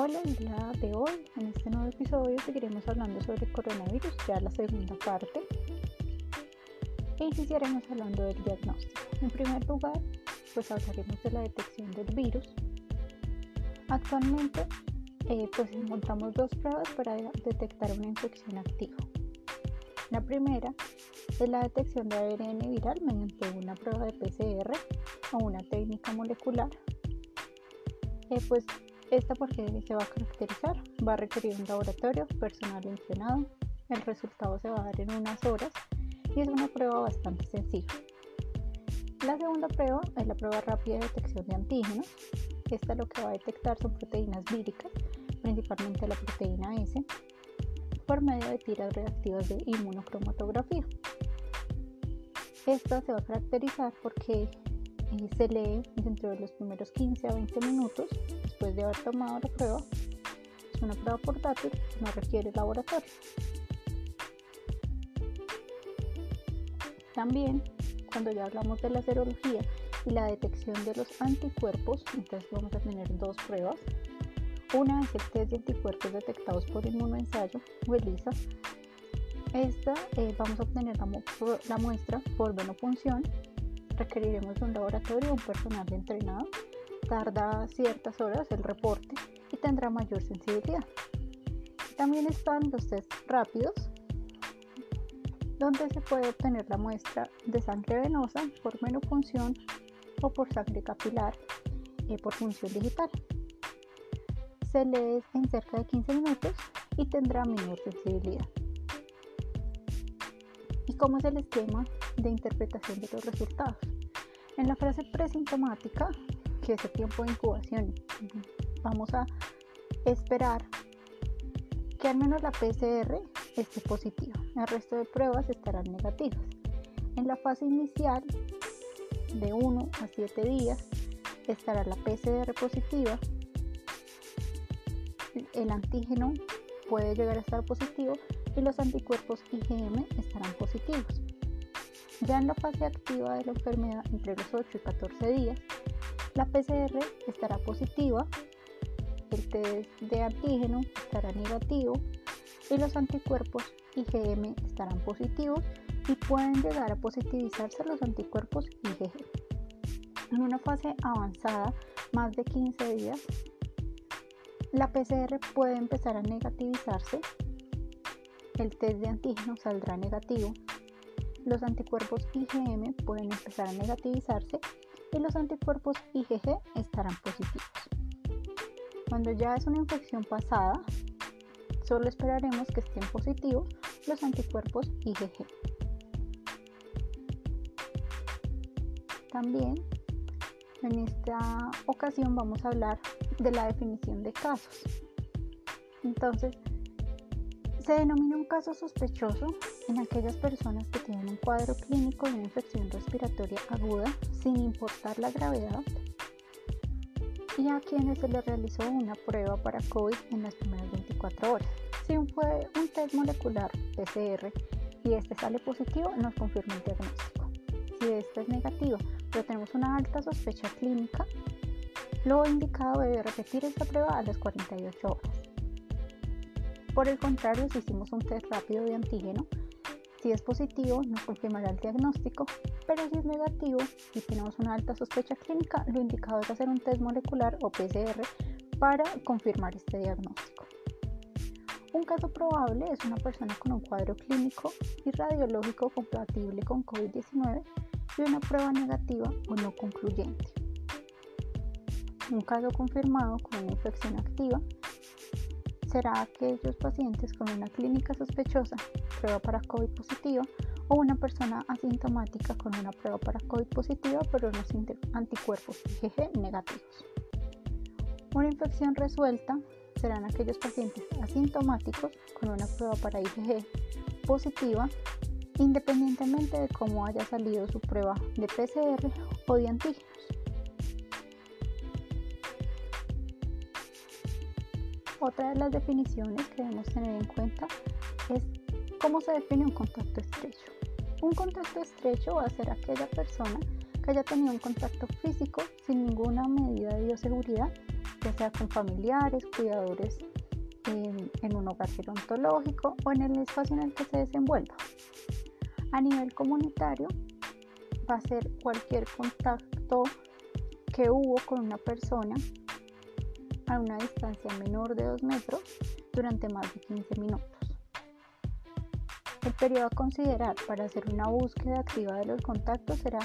Hola, el día de hoy, en este nuevo episodio, seguiremos hablando sobre coronavirus, ya la segunda parte. E iniciaremos hablando del diagnóstico. En primer lugar, pues hablaremos de la detección del virus. Actualmente, eh, pues encontramos dos pruebas para detectar una infección activa. La primera es la detección de ARN viral mediante una prueba de PCR o una técnica molecular. Eh, pues esta porque se va a caracterizar, va a requerir un laboratorio personal entrenado, el resultado se va a dar en unas horas y es una prueba bastante sencilla. La segunda prueba es la prueba rápida de detección de antígenos. Esta lo que va a detectar son proteínas víricas, principalmente la proteína S, por medio de tiras reactivas de inmunocromatografía. Esta se va a caracterizar porque eh, se lee dentro de los primeros 15 a 20 minutos después de haber tomado la prueba. Es una prueba portátil, no requiere laboratorio. También, cuando ya hablamos de la serología y la detección de los anticuerpos, entonces vamos a tener dos pruebas. Una es el test de anticuerpos detectados por inmunoensayo o ELISA. Esta eh, vamos a obtener la, la muestra por venopunción. Requeriremos un laboratorio un personal entrenado tarda ciertas horas el reporte y tendrá mayor sensibilidad. También están los test rápidos, donde se puede obtener la muestra de sangre venosa por menofunción o por sangre capilar y por función digital. Se lee en cerca de 15 minutos y tendrá menor sensibilidad. ¿Y cómo es el esquema de interpretación de los resultados? En la fase presintomática ese tiempo de incubación. Vamos a esperar que al menos la PCR esté positiva. El resto de pruebas estarán negativas. En la fase inicial, de 1 a 7 días, estará la PCR positiva. El antígeno puede llegar a estar positivo y los anticuerpos IgM estarán positivos. Ya en la fase activa de la enfermedad, entre los 8 y 14 días, la PCR estará positiva, el test de antígeno estará negativo y los anticuerpos IgM estarán positivos y pueden llegar a positivizarse los anticuerpos IgG. En una fase avanzada, más de 15 días, la PCR puede empezar a negativizarse, el test de antígeno saldrá negativo, los anticuerpos IgM pueden empezar a negativizarse y los anticuerpos IgG estarán positivos. Cuando ya es una infección pasada, solo esperaremos que estén positivos los anticuerpos IgG. También en esta ocasión vamos a hablar de la definición de casos. Entonces, se denomina un caso sospechoso en aquellas personas que tienen un cuadro clínico de una infección respiratoria aguda sin importar la gravedad y a quienes se les realizó una prueba para COVID en las primeras 24 horas. Si fue un test molecular PCR y este sale positivo, nos confirma el diagnóstico. Si este es negativo, pero tenemos una alta sospecha clínica, lo indicado debe repetir esta prueba a las 48 horas. Por el contrario, si hicimos un test rápido de antígeno, si es positivo, nos confirmará el diagnóstico, pero si es negativo y tenemos una alta sospecha clínica, lo indicado es hacer un test molecular o PCR para confirmar este diagnóstico. Un caso probable es una persona con un cuadro clínico y radiológico compatible con COVID-19 y una prueba negativa o no concluyente. Un caso confirmado con una infección activa será aquellos pacientes con una clínica sospechosa, prueba para COVID positiva, o una persona asintomática con una prueba para COVID positiva pero unos anticuerpos IgG negativos. Una infección resuelta serán aquellos pacientes asintomáticos con una prueba para IgG positiva independientemente de cómo haya salido su prueba de PCR o de antígenos. Otra de las definiciones que debemos tener en cuenta es cómo se define un contacto estrecho. Un contacto estrecho va a ser aquella persona que haya tenido un contacto físico sin ninguna medida de bioseguridad ya sea con familiares, cuidadores en, en un hogar gerontológico o en el espacio en el que se desenvuelva. A nivel comunitario, va a ser cualquier contacto que hubo con una persona a una distancia menor de 2 metros durante más de 15 minutos. El periodo a considerar para hacer una búsqueda activa de los contactos será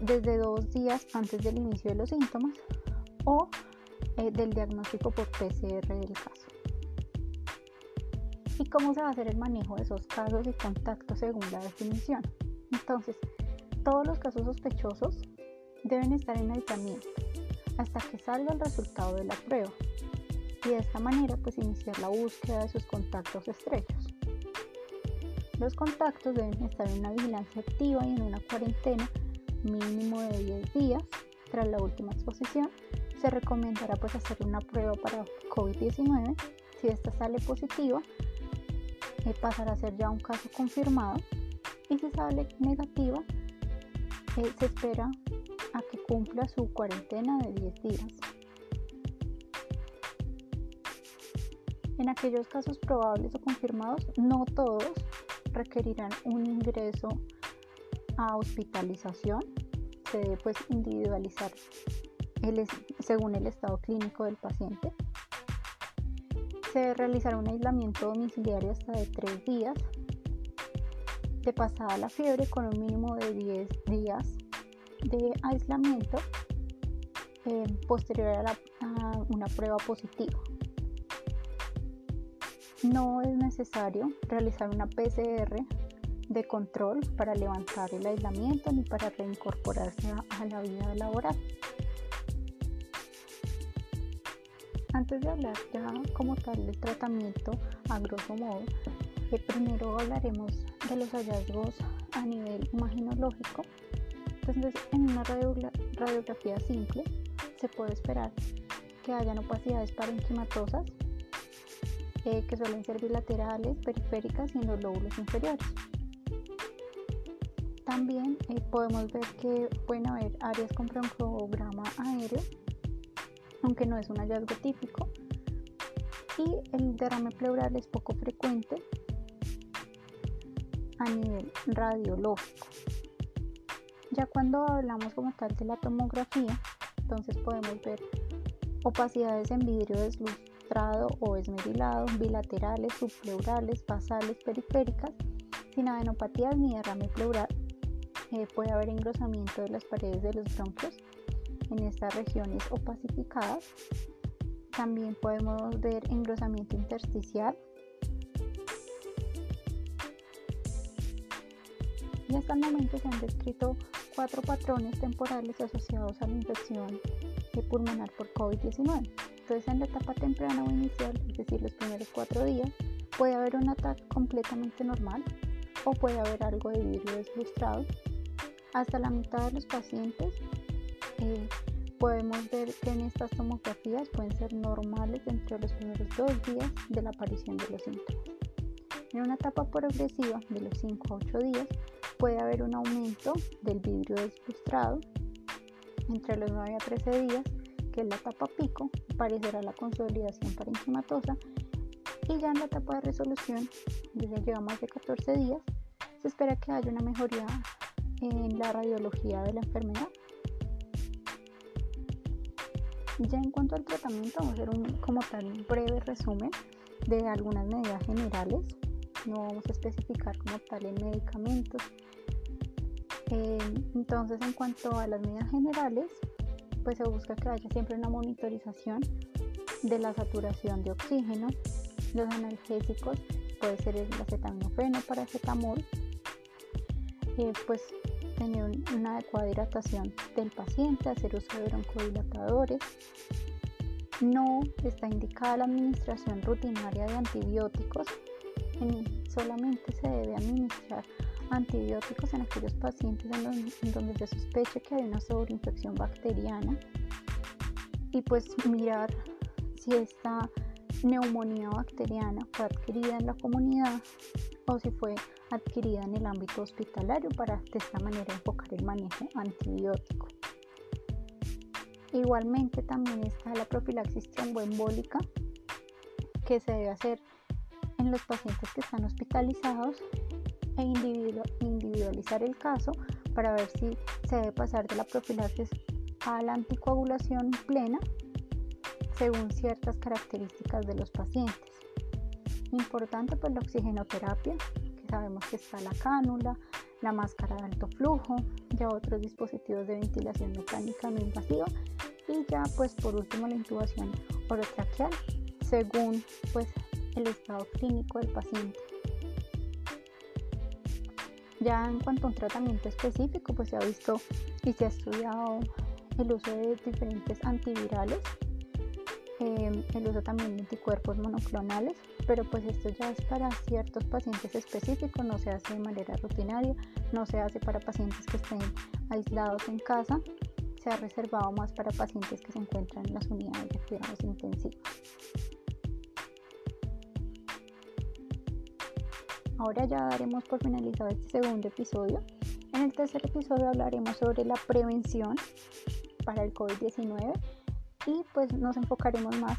desde dos días antes del inicio de los síntomas o eh, del diagnóstico por PCR del caso. ¿Y cómo se va a hacer el manejo de esos casos y contactos según la definición? Entonces, todos los casos sospechosos deben estar en aislamiento hasta que salga el resultado de la prueba y de esta manera pues iniciar la búsqueda de sus contactos estrechos. Los contactos deben estar en una vigilancia activa y en una cuarentena mínimo de 10 días tras la última exposición. Se recomendará pues hacer una prueba para COVID-19. Si esta sale positiva, eh, pasará a ser ya un caso confirmado y si sale negativa, eh, se espera cumpla su cuarentena de 10 días. En aquellos casos probables o confirmados, no todos requerirán un ingreso a hospitalización. Se debe pues individualizar según el estado clínico del paciente. Se realizará un aislamiento domiciliario hasta de 3 días de pasada la fiebre con un mínimo de 10 días de aislamiento eh, posterior a, una prueba positiva. No es necesario realizar una PCR de control para levantar el aislamiento ni para reincorporarse a, la vida laboral. Antes de hablar ya como tal del tratamiento a grosso modo, eh, primero hablaremos de los hallazgos a nivel imaginológico entonces, en una radiografía simple se puede esperar que hayan opacidades parenquimatosas eh, que suelen ser bilaterales, periféricas y en los lóbulos inferiores. También eh, podemos ver que pueden haber áreas con broncograma aéreo, aunque no es un hallazgo típico, y el derrame pleural es poco frecuente a nivel radiológico. Ya cuando hablamos como tal de la tomografía, entonces podemos ver opacidades en vidrio deslustrado o esmerilado, bilaterales, subpleurales, basales, periféricas, sin adenopatías ni derrame pleural. Eh, puede haber engrosamiento de las paredes de los bronquios en estas regiones opacificadas. También podemos ver engrosamiento intersticial. Y hasta el momento se han descrito cuatro patrones temporales asociados a la infección pulmonar por COVID-19. Entonces, en la etapa temprana o inicial, es decir, los primeros cuatro días, puede haber un ataque completamente normal o puede haber algo de vidrio deslustrado. Hasta la mitad de los pacientes eh, podemos ver que en estas tomografías pueden ser normales entre los primeros dos días de la aparición de los síntomas. En una etapa progresiva de los 5 a 8 días puede haber un aumento del vidrio deslustrado entre los 9 a 13 días, que es la etapa pico, aparecerá la consolidación parenquimatosa y ya en la etapa de resolución, ya lleva más de 14 días, se espera que haya una mejoría en la radiología de la enfermedad. Ya en cuanto al tratamiento, vamos a hacer un, como tal breve resumen de algunas medidas generales. No vamos a especificar como tal en medicamentos, eh, entonces, en cuanto a las medidas generales, pues se busca que haya siempre una monitorización de la saturación de oxígeno. Los analgésicos puede ser el acetaminofeno, paracetamol, eh, pues tener una adecuada hidratación del paciente, hacer uso de broncodilatadores. No está indicada la administración rutinaria de antibióticos, solamente se debe administrar antibióticos en aquellos pacientes en donde, se sospecha que hay una sobreinfección bacteriana y pues mirar si esta neumonía bacteriana fue adquirida en la comunidad o si fue adquirida en el ámbito hospitalario para de esta manera enfocar el manejo antibiótico. Igualmente también está la profilaxis tromboembólica que se debe hacer en los pacientes que están hospitalizados e individualizar el caso para ver si se debe pasar de la profilaxis a la anticoagulación plena según ciertas características de los pacientes. Importante pues la oxigenoterapia, que sabemos que está la cánula, la máscara de alto flujo, ya otros dispositivos de ventilación mecánica no invasiva y ya pues por último la intubación orotraqueal según pues el estado clínico del paciente. Ya en cuanto a un tratamiento específico, pues se ha visto y se ha estudiado el uso de diferentes antivirales, em, el uso también de anticuerpos monoclonales, pero pues esto ya es para ciertos pacientes específicos, no se hace de manera rutinaria, no se hace para pacientes que estén aislados en casa, se ha reservado más para pacientes que se encuentran en las unidades de cuidados intensivos. Ahora ya daremos por finalizado este segundo episodio. En el tercer episodio hablaremos sobre la prevención para el COVID-19 y pues nos enfocaremos más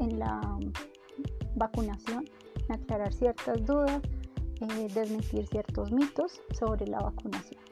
en la vacunación, en aclarar ciertas dudas, eh, desmentir ciertos mitos sobre la vacunación.